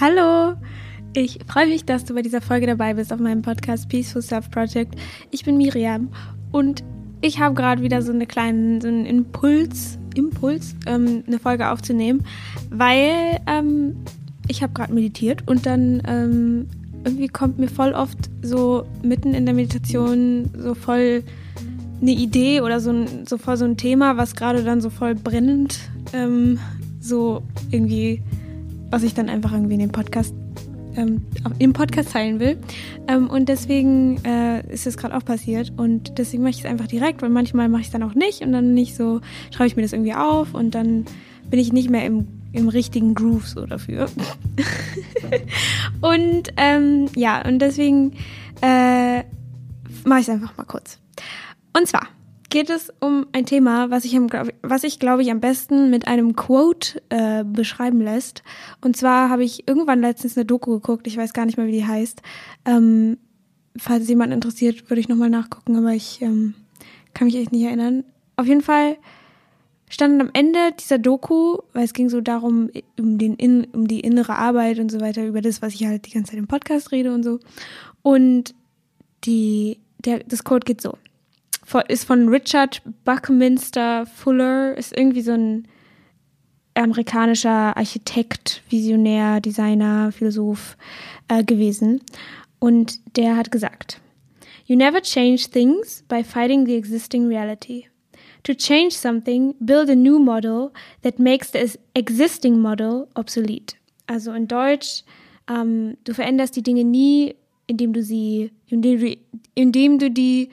Hallo! Ich freue mich, dass du bei dieser Folge dabei bist auf meinem Podcast Peaceful Self Project. Ich bin Miriam und ich habe gerade wieder so, eine kleinen, so einen Impuls, Impuls, ähm, eine Folge aufzunehmen, weil ähm, ich habe gerade meditiert und dann ähm, irgendwie kommt mir voll oft so mitten in der Meditation so voll eine Idee oder so, ein, so voll so ein Thema, was gerade dann so voll brennend ähm, so irgendwie was ich dann einfach irgendwie in den Podcast ähm, im Podcast teilen will. Ähm, und deswegen äh, ist es gerade auch passiert. Und deswegen mache ich es einfach direkt, weil manchmal mache ich es dann auch nicht und dann nicht so, schreibe ich mir das irgendwie auf und dann bin ich nicht mehr im, im richtigen Groove so dafür. und ähm, ja, und deswegen äh, mache ich es einfach mal kurz. Und zwar geht es um ein Thema, was ich, was ich glaube ich am besten mit einem Quote äh, beschreiben lässt. Und zwar habe ich irgendwann letztens eine Doku geguckt, ich weiß gar nicht mehr, wie die heißt. Ähm, falls jemand interessiert, würde ich nochmal nachgucken, aber ich ähm, kann mich echt nicht erinnern. Auf jeden Fall stand am Ende dieser Doku, weil es ging so darum, um, den um die innere Arbeit und so weiter, über das, was ich halt die ganze Zeit im Podcast rede und so. Und die, der, das Code geht so ist von Richard Buckminster Fuller, ist irgendwie so ein amerikanischer Architekt, Visionär, Designer, Philosoph äh, gewesen. Und der hat gesagt, You never change things by fighting the existing reality. To change something, build a new model that makes the existing model obsolete. Also in Deutsch, ähm, du veränderst die Dinge nie, indem du sie, indem du, indem du die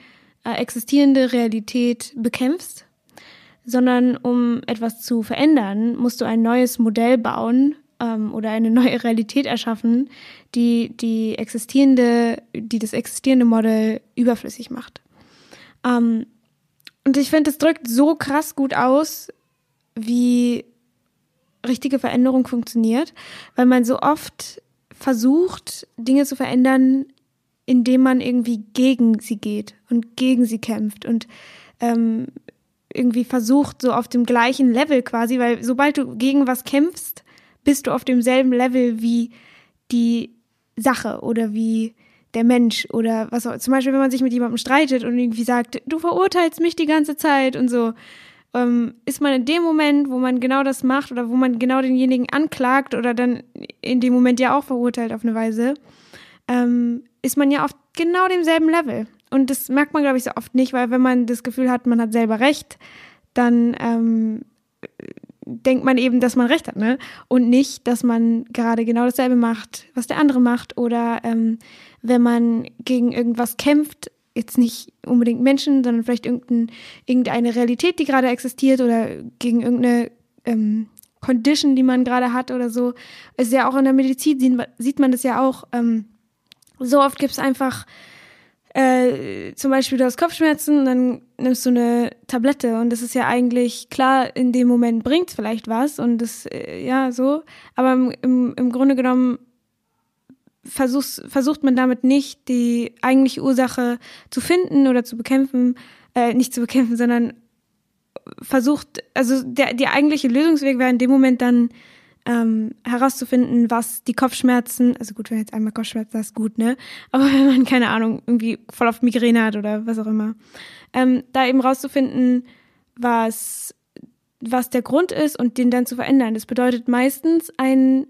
existierende Realität bekämpfst, sondern um etwas zu verändern, musst du ein neues Modell bauen ähm, oder eine neue Realität erschaffen, die die existierende, die das existierende Modell überflüssig macht. Ähm, und ich finde, es drückt so krass gut aus, wie richtige Veränderung funktioniert, weil man so oft versucht, Dinge zu verändern, indem man irgendwie gegen sie geht und gegen sie kämpft und ähm, irgendwie versucht, so auf dem gleichen Level quasi, weil sobald du gegen was kämpfst, bist du auf demselben Level wie die Sache oder wie der Mensch oder was auch. Zum Beispiel, wenn man sich mit jemandem streitet und irgendwie sagt, du verurteilst mich die ganze Zeit und so, ähm, ist man in dem Moment, wo man genau das macht oder wo man genau denjenigen anklagt oder dann in dem Moment ja auch verurteilt auf eine Weise, ähm, ist man ja auf genau demselben Level. Und das merkt man, glaube ich, so oft nicht, weil wenn man das Gefühl hat, man hat selber recht, dann ähm, denkt man eben, dass man recht hat, ne? Und nicht, dass man gerade genau dasselbe macht, was der andere macht. Oder ähm, wenn man gegen irgendwas kämpft, jetzt nicht unbedingt Menschen, sondern vielleicht irgendein, irgendeine Realität, die gerade existiert oder gegen irgendeine ähm, Condition, die man gerade hat oder so. Ist ja auch in der Medizin, sieht man, sieht man das ja auch. Ähm, so oft gibt's einfach äh, zum Beispiel du hast Kopfschmerzen, dann nimmst du eine Tablette und das ist ja eigentlich klar, in dem Moment bringt's vielleicht was und das, äh, ja, so. Aber im, im, im Grunde genommen versuchst, versucht man damit nicht die eigentliche Ursache zu finden oder zu bekämpfen, äh, nicht zu bekämpfen, sondern versucht, also der, der eigentliche Lösungsweg wäre in dem Moment dann ähm, herauszufinden, was die Kopfschmerzen, also gut, wenn jetzt einmal Kopfschmerzen ist gut, ne? Aber wenn man, keine Ahnung, irgendwie voll auf Migräne hat oder was auch immer, ähm, da eben rauszufinden, was, was der Grund ist und den dann zu verändern. Das bedeutet meistens ein,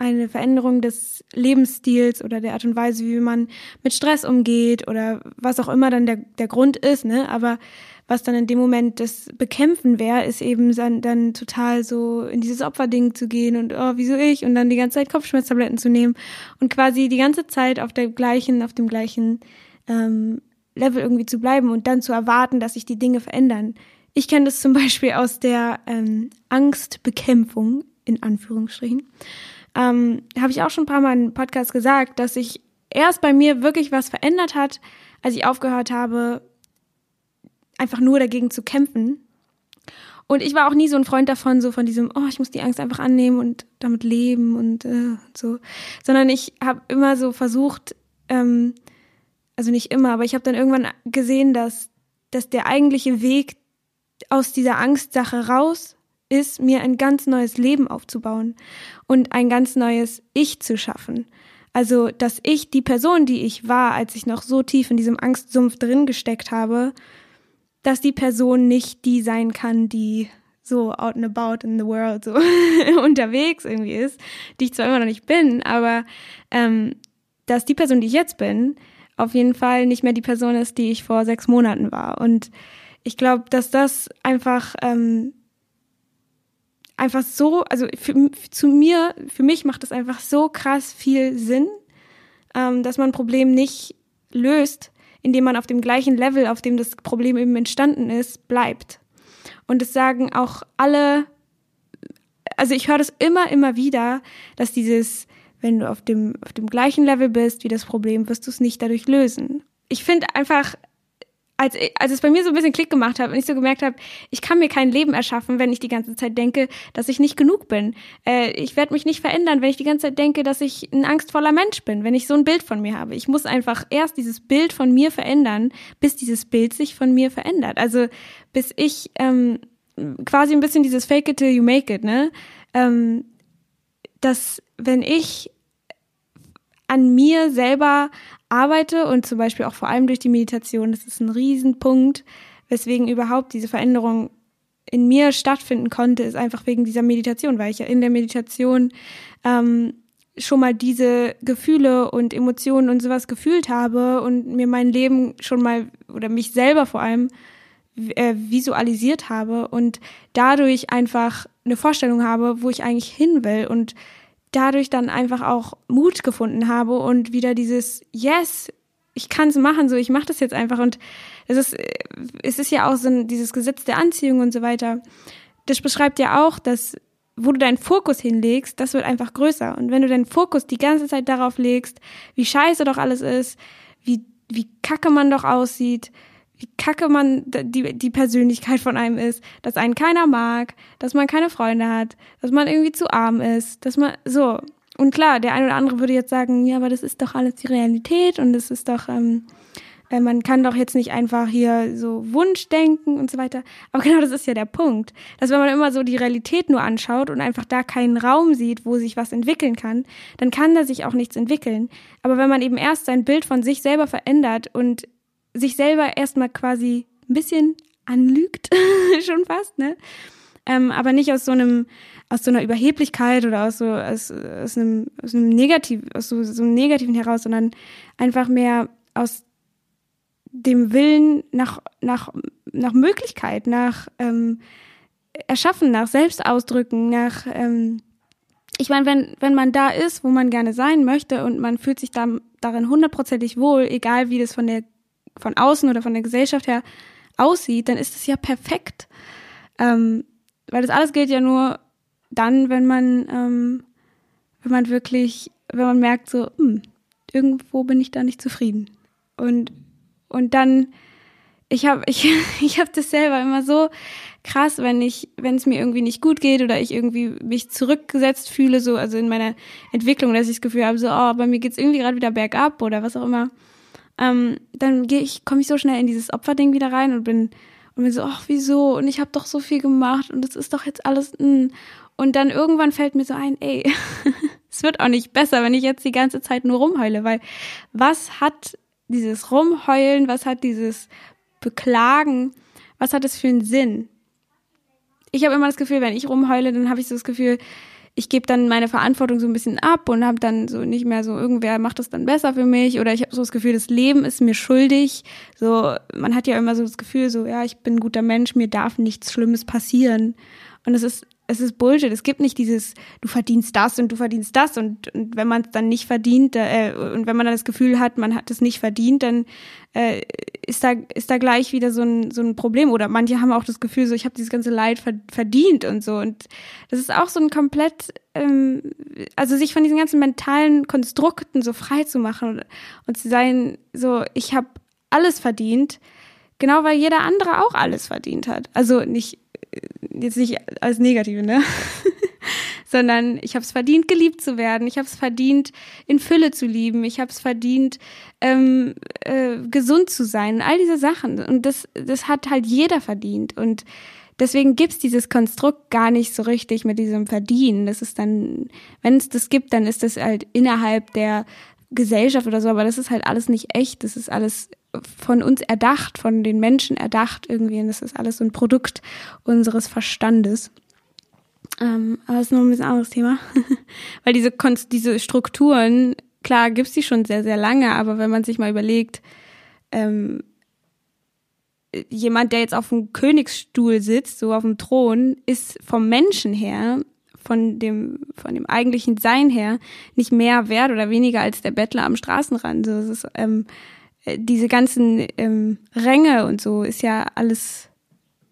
eine Veränderung des Lebensstils oder der Art und Weise, wie man mit Stress umgeht oder was auch immer dann der, der Grund ist, ne? Aber was dann in dem Moment das Bekämpfen wäre, ist eben dann, dann total so in dieses Opferding zu gehen und oh, wieso ich und dann die ganze Zeit Kopfschmerztabletten zu nehmen und quasi die ganze Zeit auf der gleichen, auf dem gleichen ähm, Level irgendwie zu bleiben und dann zu erwarten, dass sich die Dinge verändern. Ich kenne das zum Beispiel aus der ähm, Angstbekämpfung, in Anführungsstrichen. Ähm, Habe ich auch schon ein paar Mal im Podcast gesagt, dass sich erst bei mir wirklich was verändert hat, als ich aufgehört habe, einfach nur dagegen zu kämpfen. Und ich war auch nie so ein Freund davon, so von diesem, oh, ich muss die Angst einfach annehmen und damit leben und äh, so, sondern ich habe immer so versucht, ähm, also nicht immer, aber ich habe dann irgendwann gesehen, dass, dass der eigentliche Weg aus dieser Angstsache raus ist, mir ein ganz neues Leben aufzubauen und ein ganz neues Ich zu schaffen. Also, dass ich die Person, die ich war, als ich noch so tief in diesem Angstsumpf drin gesteckt habe, dass die Person nicht die sein kann, die so out and about in the world so unterwegs irgendwie ist, die ich zwar immer noch nicht bin, aber ähm, dass die Person, die ich jetzt bin, auf jeden Fall nicht mehr die Person ist, die ich vor sechs Monaten war. Und ich glaube, dass das einfach ähm, einfach so, also für, zu mir, für mich macht das einfach so krass viel Sinn, ähm, dass man ein Problem nicht löst, indem man auf dem gleichen Level, auf dem das Problem eben entstanden ist, bleibt. Und es sagen auch alle, also ich höre das immer, immer wieder, dass dieses, wenn du auf dem, auf dem gleichen Level bist wie das Problem, wirst du es nicht dadurch lösen. Ich finde einfach, als, als es bei mir so ein bisschen Klick gemacht hat und ich so gemerkt habe, ich kann mir kein Leben erschaffen, wenn ich die ganze Zeit denke, dass ich nicht genug bin. Äh, ich werde mich nicht verändern, wenn ich die ganze Zeit denke, dass ich ein angstvoller Mensch bin, wenn ich so ein Bild von mir habe. Ich muss einfach erst dieses Bild von mir verändern, bis dieses Bild sich von mir verändert. Also bis ich ähm, quasi ein bisschen dieses Fake it till you make it, ne? Ähm, dass wenn ich an mir selber arbeite und zum Beispiel auch vor allem durch die Meditation, das ist ein Riesenpunkt, weswegen überhaupt diese Veränderung in mir stattfinden konnte, ist einfach wegen dieser Meditation, weil ich ja in der Meditation ähm, schon mal diese Gefühle und Emotionen und sowas gefühlt habe und mir mein Leben schon mal oder mich selber vor allem äh, visualisiert habe und dadurch einfach eine Vorstellung habe, wo ich eigentlich hin will und dadurch dann einfach auch Mut gefunden habe und wieder dieses Yes, ich kann es machen, so ich mache das jetzt einfach und es ist es ist ja auch so ein, dieses Gesetz der Anziehung und so weiter. Das beschreibt ja auch, dass wo du deinen Fokus hinlegst, das wird einfach größer und wenn du deinen Fokus die ganze Zeit darauf legst, wie scheiße doch alles ist, wie wie kacke man doch aussieht, wie kacke man die, die Persönlichkeit von einem ist, dass einen keiner mag, dass man keine Freunde hat, dass man irgendwie zu arm ist, dass man so. Und klar, der eine oder andere würde jetzt sagen, ja, aber das ist doch alles die Realität und es ist doch, ähm, äh, man kann doch jetzt nicht einfach hier so Wunschdenken und so weiter. Aber genau das ist ja der Punkt, dass wenn man immer so die Realität nur anschaut und einfach da keinen Raum sieht, wo sich was entwickeln kann, dann kann da sich auch nichts entwickeln. Aber wenn man eben erst sein Bild von sich selber verändert und sich selber erstmal quasi ein bisschen anlügt, schon fast, ne? Ähm, aber nicht aus so einem, aus so einer Überheblichkeit oder aus so, aus, aus einem, aus einem Negativ, aus so, so einem Negativen heraus, sondern einfach mehr aus dem Willen nach, nach, nach Möglichkeit, nach ähm, Erschaffen, nach Selbstausdrücken, nach, ähm, ich meine, wenn, wenn man da ist, wo man gerne sein möchte und man fühlt sich da, darin hundertprozentig wohl, egal wie das von der von außen oder von der Gesellschaft her aussieht, dann ist es ja perfekt. Ähm, weil das alles gilt ja nur dann, wenn man, ähm, wenn man wirklich, wenn man merkt, so, hm, irgendwo bin ich da nicht zufrieden. Und, und dann, ich habe ich, ich hab das selber immer so krass, wenn ich, wenn es mir irgendwie nicht gut geht oder ich irgendwie mich zurückgesetzt fühle, so, also in meiner Entwicklung, dass ich das Gefühl habe, so, oh, bei mir geht's irgendwie gerade wieder bergab oder was auch immer ähm, dann gehe ich, komme ich so schnell in dieses Opferding wieder rein und bin und bin so, ach wieso? Und ich habe doch so viel gemacht und es ist doch jetzt alles. Mh. Hm. Und dann irgendwann fällt mir so ein, ey, es wird auch nicht besser, wenn ich jetzt die ganze Zeit nur rumheule, weil was hat dieses Rumheulen, was hat dieses Beklagen, was hat es für einen Sinn? Ich habe immer das Gefühl, wenn ich rumheule, dann habe ich so das Gefühl, ich gebe dann meine Verantwortung so ein bisschen ab und habe dann so nicht mehr so, irgendwer macht das dann besser für mich oder ich habe so das Gefühl, das Leben ist mir schuldig. So, man hat ja immer so das Gefühl, so, ja, ich bin ein guter Mensch, mir darf nichts Schlimmes passieren. Und es ist es ist Bullshit. Es gibt nicht dieses, du verdienst das und du verdienst das und, und wenn man es dann nicht verdient äh, und wenn man dann das Gefühl hat, man hat es nicht verdient, dann äh, ist da ist da gleich wieder so ein so ein Problem. Oder manche haben auch das Gefühl, so ich habe dieses ganze Leid verdient und so. Und das ist auch so ein komplett, ähm, also sich von diesen ganzen mentalen Konstrukten so frei zu machen und, und zu sein, so ich habe alles verdient. Genau, weil jeder andere auch alles verdient hat. Also nicht jetzt nicht als Negative, ne? sondern ich habe es verdient, geliebt zu werden. Ich habe es verdient, in Fülle zu lieben. Ich habe es verdient, ähm, äh, gesund zu sein. All diese Sachen. Und das, das hat halt jeder verdient. Und deswegen gibt's dieses Konstrukt gar nicht so richtig mit diesem Verdienen. Das ist dann, wenn es das gibt, dann ist das halt innerhalb der Gesellschaft oder so, aber das ist halt alles nicht echt. Das ist alles von uns erdacht, von den Menschen erdacht irgendwie. Und das ist alles so ein Produkt unseres Verstandes. Ähm, aber das ist noch ein bisschen anderes Thema. Weil diese, diese Strukturen, klar, gibt's die schon sehr, sehr lange, aber wenn man sich mal überlegt, ähm, jemand, der jetzt auf dem Königsstuhl sitzt, so auf dem Thron, ist vom Menschen her, von dem, von dem eigentlichen Sein her, nicht mehr wert oder weniger als der Bettler am Straßenrand. So, es ist, ähm, äh, diese ganzen ähm, Ränge und so ist ja alles,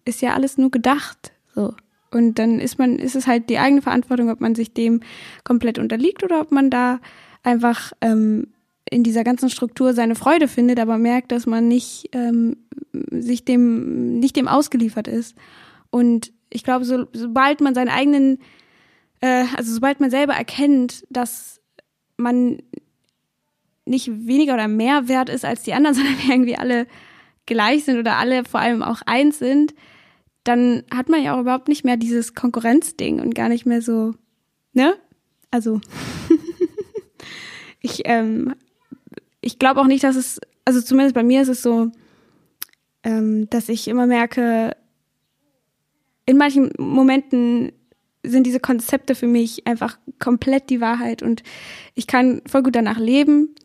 ist ja alles nur gedacht. So. Und dann ist man, ist es halt die eigene Verantwortung, ob man sich dem komplett unterliegt oder ob man da einfach ähm, in dieser ganzen Struktur seine Freude findet, aber merkt, dass man nicht ähm, sich dem nicht dem ausgeliefert ist. Und ich glaube, so, sobald man seinen eigenen, äh, also sobald man selber erkennt, dass man nicht weniger oder mehr wert ist als die anderen, sondern irgendwie alle gleich sind oder alle vor allem auch eins sind, dann hat man ja auch überhaupt nicht mehr dieses Konkurrenzding und gar nicht mehr so, ne? Also ich ähm, ich glaube auch nicht, dass es, also zumindest bei mir ist es so, ähm, dass ich immer merke, in manchen Momenten sind diese Konzepte für mich einfach komplett die Wahrheit und ich kann voll gut danach leben.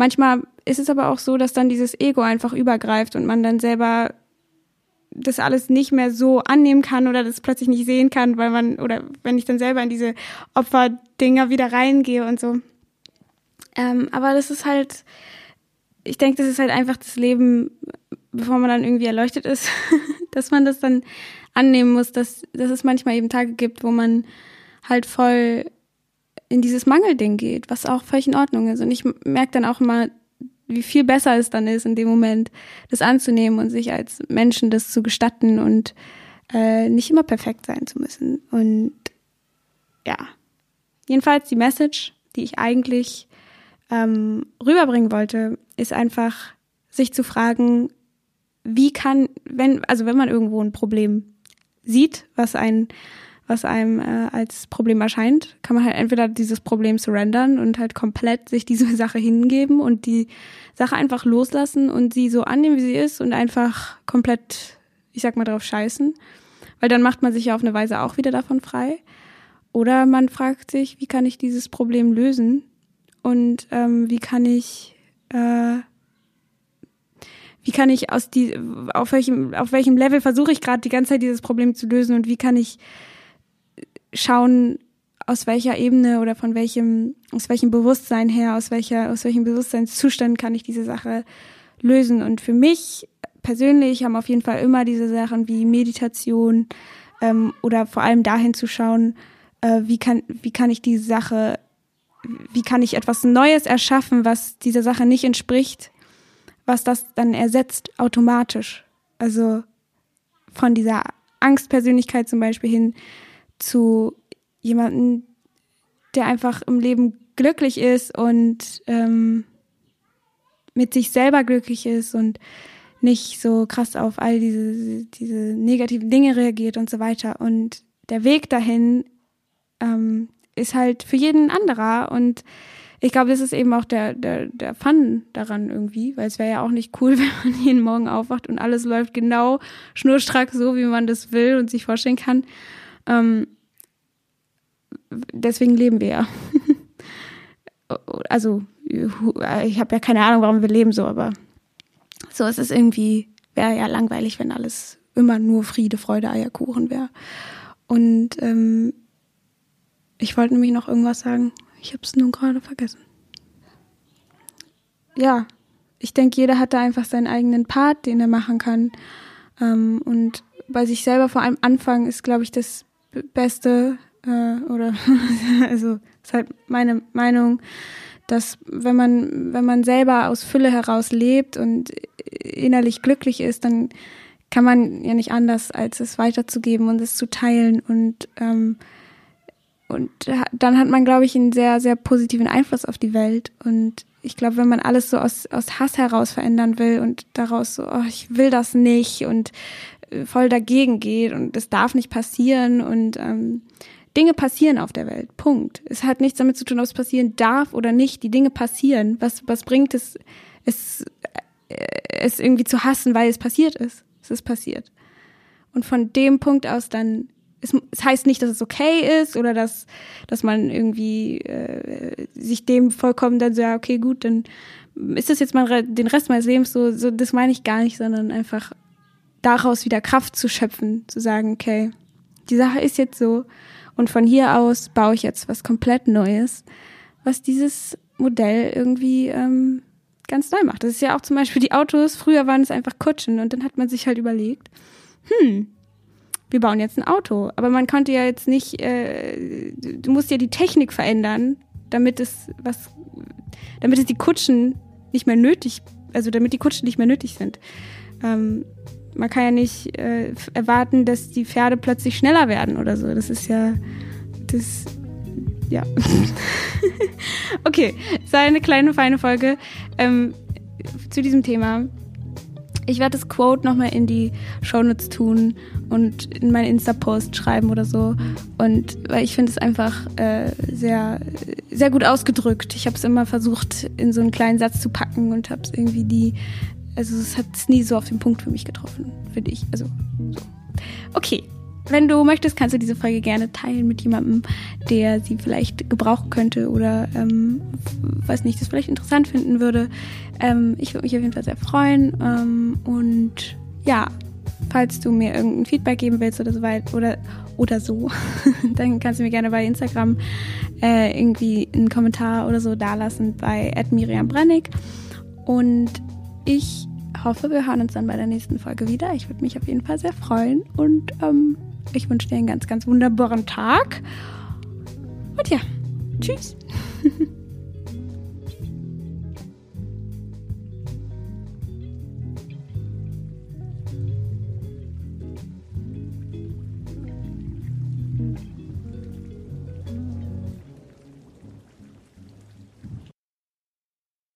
Manchmal ist es aber auch so, dass dann dieses Ego einfach übergreift und man dann selber das alles nicht mehr so annehmen kann oder das plötzlich nicht sehen kann, weil man, oder wenn ich dann selber in diese Opferdinger wieder reingehe und so. Ähm, aber das ist halt, ich denke, das ist halt einfach das Leben, bevor man dann irgendwie erleuchtet ist, dass man das dann annehmen muss, dass, dass es manchmal eben Tage gibt, wo man halt voll in dieses Mangelding geht, was auch völlig in Ordnung ist. Und ich merke dann auch immer, wie viel besser es dann ist, in dem Moment das anzunehmen und sich als Menschen das zu gestatten und äh, nicht immer perfekt sein zu müssen. Und ja, jedenfalls die Message, die ich eigentlich ähm, rüberbringen wollte, ist einfach, sich zu fragen, wie kann, wenn, also wenn man irgendwo ein Problem sieht, was ein, was einem äh, als Problem erscheint, kann man halt entweder dieses Problem surrendern und halt komplett sich diese Sache hingeben und die Sache einfach loslassen und sie so annehmen, wie sie ist und einfach komplett, ich sag mal, drauf scheißen. Weil dann macht man sich ja auf eine Weise auch wieder davon frei. Oder man fragt sich, wie kann ich dieses Problem lösen? und ähm, wie kann ich äh, wie kann ich aus die auf welchem auf welchem Level versuche ich gerade die ganze Zeit dieses Problem zu lösen und wie kann ich schauen aus welcher Ebene oder von welchem aus welchem Bewusstsein her aus welcher aus welchem Bewusstseinszustand kann ich diese Sache lösen und für mich persönlich haben auf jeden Fall immer diese Sachen wie Meditation ähm, oder vor allem dahin zu schauen äh, wie kann wie kann ich diese Sache wie kann ich etwas Neues erschaffen, was dieser Sache nicht entspricht, was das dann ersetzt automatisch. Also von dieser Angstpersönlichkeit zum Beispiel hin zu jemanden, der einfach im Leben glücklich ist und ähm, mit sich selber glücklich ist und nicht so krass auf all diese, diese negativen Dinge reagiert und so weiter. Und der Weg dahin ähm, ist halt für jeden anderer und ich glaube, das ist eben auch der, der, der Fun daran irgendwie, weil es wäre ja auch nicht cool, wenn man jeden Morgen aufwacht und alles läuft genau schnurstracks so, wie man das will und sich vorstellen kann. Ähm, deswegen leben wir ja. also, ich habe ja keine Ahnung, warum wir leben so, aber so ist es irgendwie, wäre ja langweilig, wenn alles immer nur Friede, Freude, Eierkuchen wäre. Und ähm, ich wollte nämlich noch irgendwas sagen. Ich habe es nun gerade vergessen. Ja, ich denke, jeder hat da einfach seinen eigenen Part, den er machen kann. Ähm, und bei sich selber vor allem anfangen ist, glaube ich, das Beste. Äh, oder also ist halt meine Meinung, dass wenn man wenn man selber aus Fülle heraus lebt und innerlich glücklich ist, dann kann man ja nicht anders, als es weiterzugeben und es zu teilen und ähm, und dann hat man, glaube ich, einen sehr, sehr positiven Einfluss auf die Welt. Und ich glaube, wenn man alles so aus, aus Hass heraus verändern will und daraus so, oh, ich will das nicht und voll dagegen geht und das darf nicht passieren und ähm, Dinge passieren auf der Welt. Punkt. Es hat nichts damit zu tun, ob es passieren darf oder nicht. Die Dinge passieren. Was, was bringt es, es, äh, es irgendwie zu hassen, weil es passiert ist? Es ist passiert. Und von dem Punkt aus dann, es, es heißt nicht, dass es okay ist oder dass, dass man irgendwie äh, sich dem vollkommen dann so, ja, okay, gut, dann ist das jetzt mal den Rest meines Lebens so, so, das meine ich gar nicht, sondern einfach daraus wieder Kraft zu schöpfen, zu sagen, okay, die Sache ist jetzt so und von hier aus baue ich jetzt was komplett Neues, was dieses Modell irgendwie ähm, ganz neu macht. Das ist ja auch zum Beispiel die Autos, früher waren es einfach Kutschen und dann hat man sich halt überlegt, hm, wir bauen jetzt ein Auto. Aber man konnte ja jetzt nicht, äh, du musst ja die Technik verändern, damit es was, damit es die Kutschen nicht mehr nötig, also damit die Kutschen nicht mehr nötig sind. Ähm, man kann ja nicht äh, erwarten, dass die Pferde plötzlich schneller werden oder so. Das ist ja, das, ja. okay, es war eine kleine, feine Folge ähm, zu diesem Thema. Ich werde das Quote nochmal in die Shownotes tun und in meinen Insta-Post schreiben oder so. Und weil ich finde es einfach äh, sehr, sehr gut ausgedrückt. Ich habe es immer versucht, in so einen kleinen Satz zu packen und habe es irgendwie die, also es hat es nie so auf den Punkt für mich getroffen, finde ich. Also so. Okay, wenn du möchtest, kannst du diese Folge gerne teilen mit jemandem, der sie vielleicht gebrauchen könnte oder ähm, weiß nicht, das vielleicht interessant finden würde. Ähm, ich würde mich auf jeden Fall sehr freuen. Ähm, und ja, falls du mir irgendein Feedback geben willst oder so weit oder oder so, dann kannst du mir gerne bei Instagram äh, irgendwie einen Kommentar oder so dalassen bei Miriam Brennig. Und ich hoffe, wir hören uns dann bei der nächsten Folge wieder. Ich würde mich auf jeden Fall sehr freuen und ähm, ich wünsche dir einen ganz, ganz wunderbaren Tag. Und ja, tschüss.